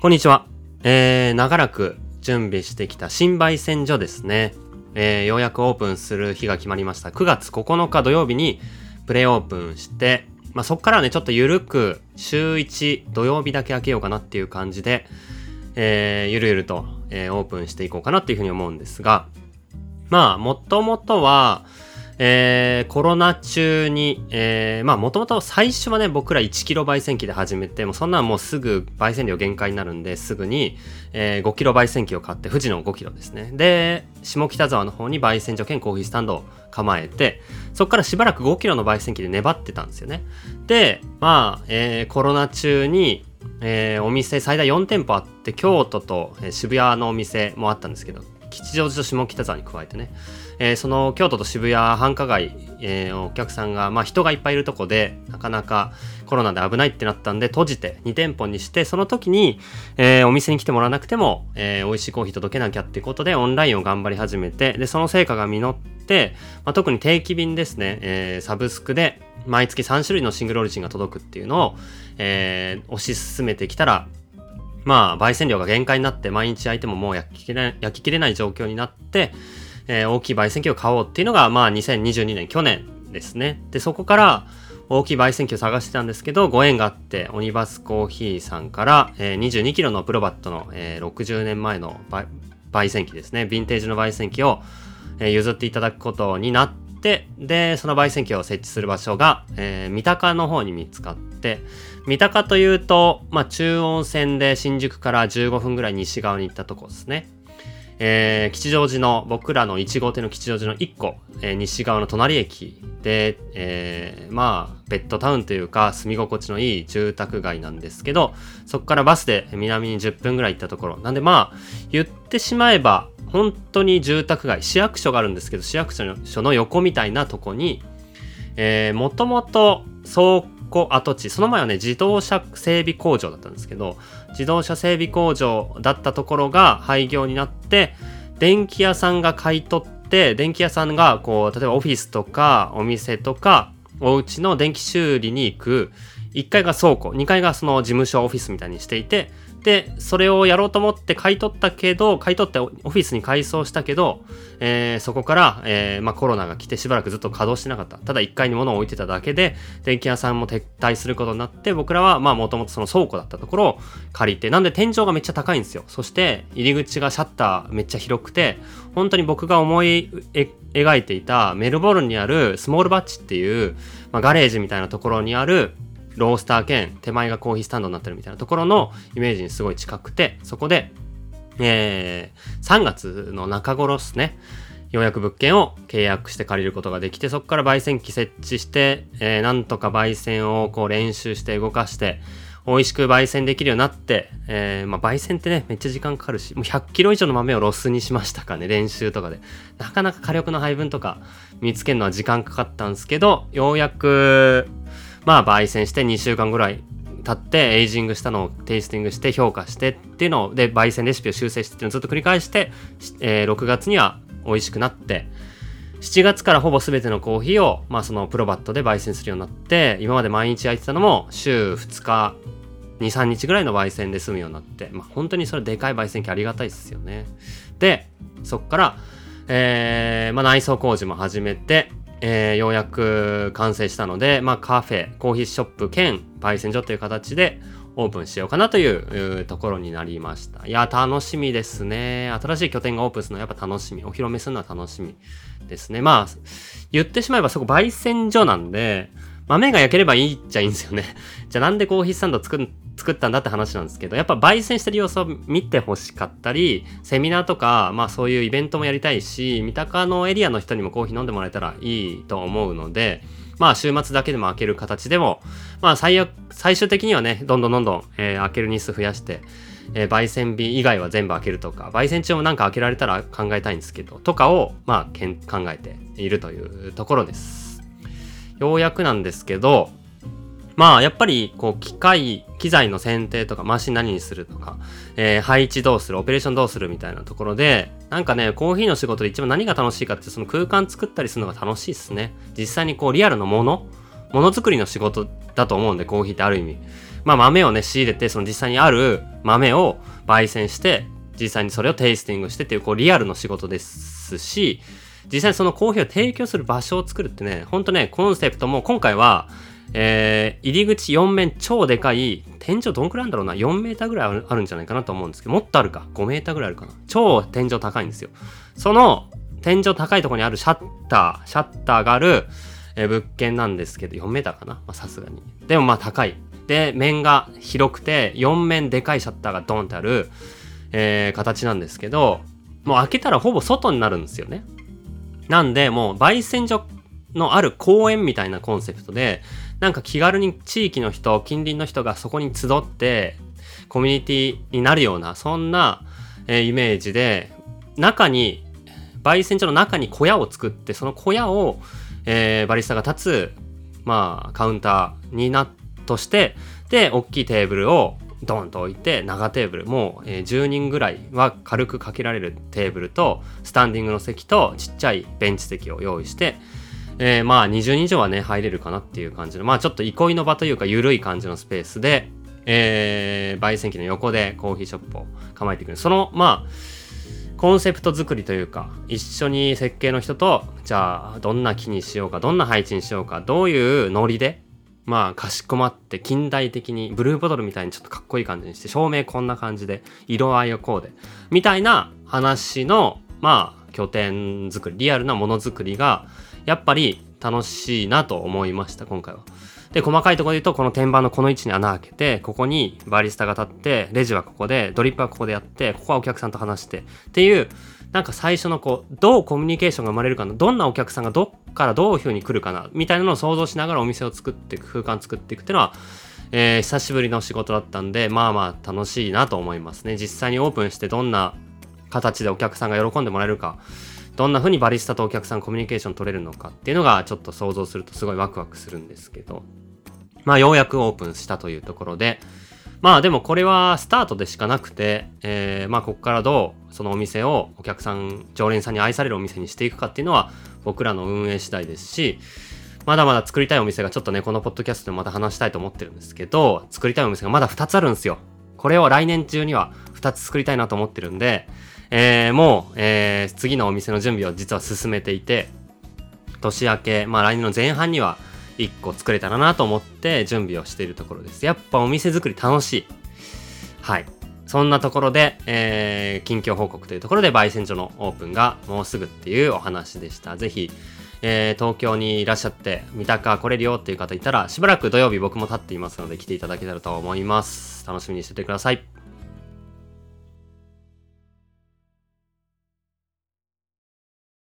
こんにちは。えー、長らく準備してきた新焙煎所ですね。えー、ようやくオープンする日が決まりました。9月9日土曜日にプレオープンして、まあ、そっからね、ちょっとゆるく週1土曜日だけ開けようかなっていう感じで、えー、ゆるゆると、えー、オープンしていこうかなっていうふうに思うんですが、まあ、もともとは、えー、コロナ中に、えー、まあもともと最初はね、僕ら1キロ焙煎機で始めて、もうそんなんもうすぐ焙煎量限界になるんで、すぐに、えー、5キロ焙煎機を買って、富士の5キロですね。で、下北沢の方に焙煎所兼コーヒースタンドを構えて、そこからしばらく5キロの焙煎機で粘ってたんですよね。で、まあ、えー、コロナ中に、えー、お店最大4店舗あって、京都と、えー、渋谷のお店もあったんですけど、吉祥寺と下北沢に加えてね、えー、その京都と渋谷繁華街、えー、お客さんが、まあ、人がいっぱいいるとこでなかなかコロナで危ないってなったんで閉じて2店舗にしてその時に、えー、お店に来てもらわなくても、えー、美味しいコーヒー届けなきゃっていうことでオンラインを頑張り始めてでその成果が実って、まあ、特に定期便ですね、えー、サブスクで毎月3種類のシングルオリジンが届くっていうのを、えー、推し進めてきたらまあ、焙煎量が限界になって、毎日焼いてももう焼ききれ焼ききれない状況になって、えー、大きい焙煎機を買おうっていうのが、まあ、2022年、去年ですね。で、そこから、大きい焙煎機を探してたんですけど、ご縁があって、オニバスコーヒーさんから、えー、22キロのプロバットの、えー、60年前の焙煎機ですね。ヴィンテージの焙煎機を、えー、譲っていただくことになって、で、その焙煎機を設置する場所が、えー、三鷹の方に見つかって、三鷹というと、まあ、中央線で新宿から15分ぐらい西側に行ったとこですね。えー、吉祥寺の、僕らの1号店の吉祥寺の1個、えー、西側の隣駅で、えー、まあ、ベッドタウンというか、住み心地のいい住宅街なんですけど、そこからバスで南に10分ぐらい行ったところ。なんでまあ、言ってしまえば、本当に住宅街、市役所があるんですけど、市役所の横みたいなとこに、えー、もともと倉庫跡地、その前はね、自動車整備工場だったんですけど、自動車整備工場だったところが廃業になって、電気屋さんが買い取って、電気屋さんが、こう、例えばオフィスとか、お店とか、お家の電気修理に行く、1階が倉庫、2階がその事務所オフィスみたいにしていて、で、それをやろうと思って買い取ったけど、買い取ってオフィスに改装したけど、えー、そこから、えー、まあ、コロナが来てしばらくずっと稼働してなかった。ただ1階に物を置いてただけで、電気屋さんも撤退することになって、僕らは、まあ、もともとその倉庫だったところを借りて、なんで天井がめっちゃ高いんですよ。そして、入り口がシャッターめっちゃ広くて、本当に僕が思い描いていたメルボルンにあるスモールバッチっていう、まあ、ガレージみたいなところにある、ロースター兼手前がコーヒースタンドになってるみたいなところのイメージにすごい近くて、そこで、えー、3月の中頃ですね。ようやく物件を契約して借りることができて、そこから焙煎機設置して、えー、なんとか焙煎をこう練習して動かして、美味しく焙煎できるようになって、えー、まあ、焙煎ってね、めっちゃ時間かかるし、もう100キロ以上の豆をロスにしましたかね、練習とかで。なかなか火力の配分とか見つけるのは時間かかったんですけど、ようやく、まあ焙煎して2週間ぐらい経ってエイジングしたのをテイスティングして評価してっていうのをで焙煎レシピを修正してっていうのをずっと繰り返して、えー、6月には美味しくなって7月からほぼ全てのコーヒーを、まあ、そのプロバットで焙煎するようになって今まで毎日焼いてたのも週2日23日ぐらいの焙煎で済むようになって、まあ、本当にそれでかい焙煎機ありがたいですよね。でそっから、えーまあ、内装工事も始めてえー、ようやく完成したので、まあ、カフェ、コーヒーショップ兼焙煎所という形でオープンしようかなというところになりました。いや、楽しみですね。新しい拠点がオープンするのはやっぱ楽しみ。お披露目するのは楽しみですね。まあ、言ってしまえばそこ焙煎所なんで、豆が焼ければいいっちゃいいんですよね。じゃあなんでコーヒースタンド作作ったんだって話なんですけど、やっぱ焙煎してる様子を見てほしかったり、セミナーとか、まあそういうイベントもやりたいし、三鷹のエリアの人にもコーヒー飲んでもらえたらいいと思うので、まあ週末だけでも開ける形でも、まあ最悪、最終的にはね、どんどんどんどん、えー、開ける日数増やして、えー、焙煎日以外は全部開けるとか、焙煎中もなんか開けられたら考えたいんですけど、とかを、まあ、けん考えているというところです。ようやくなんですけど、まあ、やっぱり、こう、機械、機材の選定とか、マシン何にするとか、えー、配置どうする、オペレーションどうするみたいなところで、なんかね、コーヒーの仕事で一番何が楽しいかって、その空間作ったりするのが楽しいっすね。実際にこう、リアルのもの、ものづくりの仕事だと思うんで、コーヒーってある意味。まあ豆をね、仕入れて、その実際にある豆を焙煎して、実際にそれをテイスティングしてっていう、こうリアルの仕事ですし、実際そのコーヒーを提供する場所を作るってね、ほんとね、コンセプトも今回は、えー、入り口4面超でかい、天井どんくらいあるんだろうな、4メーターぐらいあるんじゃないかなと思うんですけど、もっとあるか、5メーターぐらいあるかな？超天井高いんですよ。その天井高いとこにあるシャッター、シャッターがある、えー、物件なんですけど、4メーターかな？さすがに。でもまあ高い。で、面が広くて、4面でかいシャッターがドンってある、えー、形なんですけど、もう開けたらほぼ外になるんですよね。なんで、もう焙煎所のある公園みたいなコンセプトで、なんか気軽に地域の人、近隣の人がそこに集って、コミュニティになるような、そんな、えー、イメージで、中に、焙煎所の中に小屋を作って、その小屋を、えー、バリスタが立つ、まあ、カウンターにな、として、で、大きいテーブルをドンと置いて長テーブルもう、10人ぐらいは軽くかけられるテーブルとスタンディングの席とちっちゃいベンチ席を用意して、えー、まあ20人以上はね入れるかなっていう感じのまあちょっと憩いの場というか緩い感じのスペースで、えー、焙煎機の横でコーヒーショップを構えてく。るそのまあコンセプト作りというか一緒に設計の人とじゃあどんな木にしようかどんな配置にしようかどういうノリでまあ、かしこまって近代的に、ブルーボトルみたいにちょっとかっこいい感じにして、照明こんな感じで、色合いをこうで、みたいな話の、まあ、拠点作り、リアルなものづくりが、やっぱり楽しいなと思いました、今回は。で、細かいところで言うと、この天板のこの位置に穴開けて、ここにバリスタが立って、レジはここで、ドリップはここでやって、ここはお客さんと話して、っていう、なんか最初のこう、どうコミュニケーションが生まれるかな、どんなお客さんがどっからどういう風に来るかな、みたいなのを想像しながらお店を作っていく、空間作っていくっていうのは、えー、久しぶりの仕事だったんで、まあまあ楽しいなと思いますね。実際にオープンしてどんな形でお客さんが喜んでもらえるか、どんな風にバリスタとお客さんコミュニケーション取れるのかっていうのがちょっと想像するとすごいワクワクするんですけど、まあようやくオープンしたというところで、まあでもこれはスタートでしかなくて、えー、まあここからどうそのお店をお客さん、常連さんに愛されるお店にしていくかっていうのは僕らの運営次第ですし、まだまだ作りたいお店がちょっとね、このポッドキャストでまた話したいと思ってるんですけど、作りたいお店がまだ2つあるんですよ。これを来年中には2つ作りたいなと思ってるんで、えー、もう、えー、次のお店の準備を実は進めていて、年明け、まあ来年の前半には1個作れたらなと思って準備をしているところです。やっぱお店作り楽しい。はい。そんなところで、えー、近況報告というところで、焙煎所のオープンがもうすぐっていうお話でした。ぜひ、えー、東京にいらっしゃって、三鷹来れるよっていう方いたら、しばらく土曜日僕も立っていますので来ていただけたらと思います。楽しみにしててください。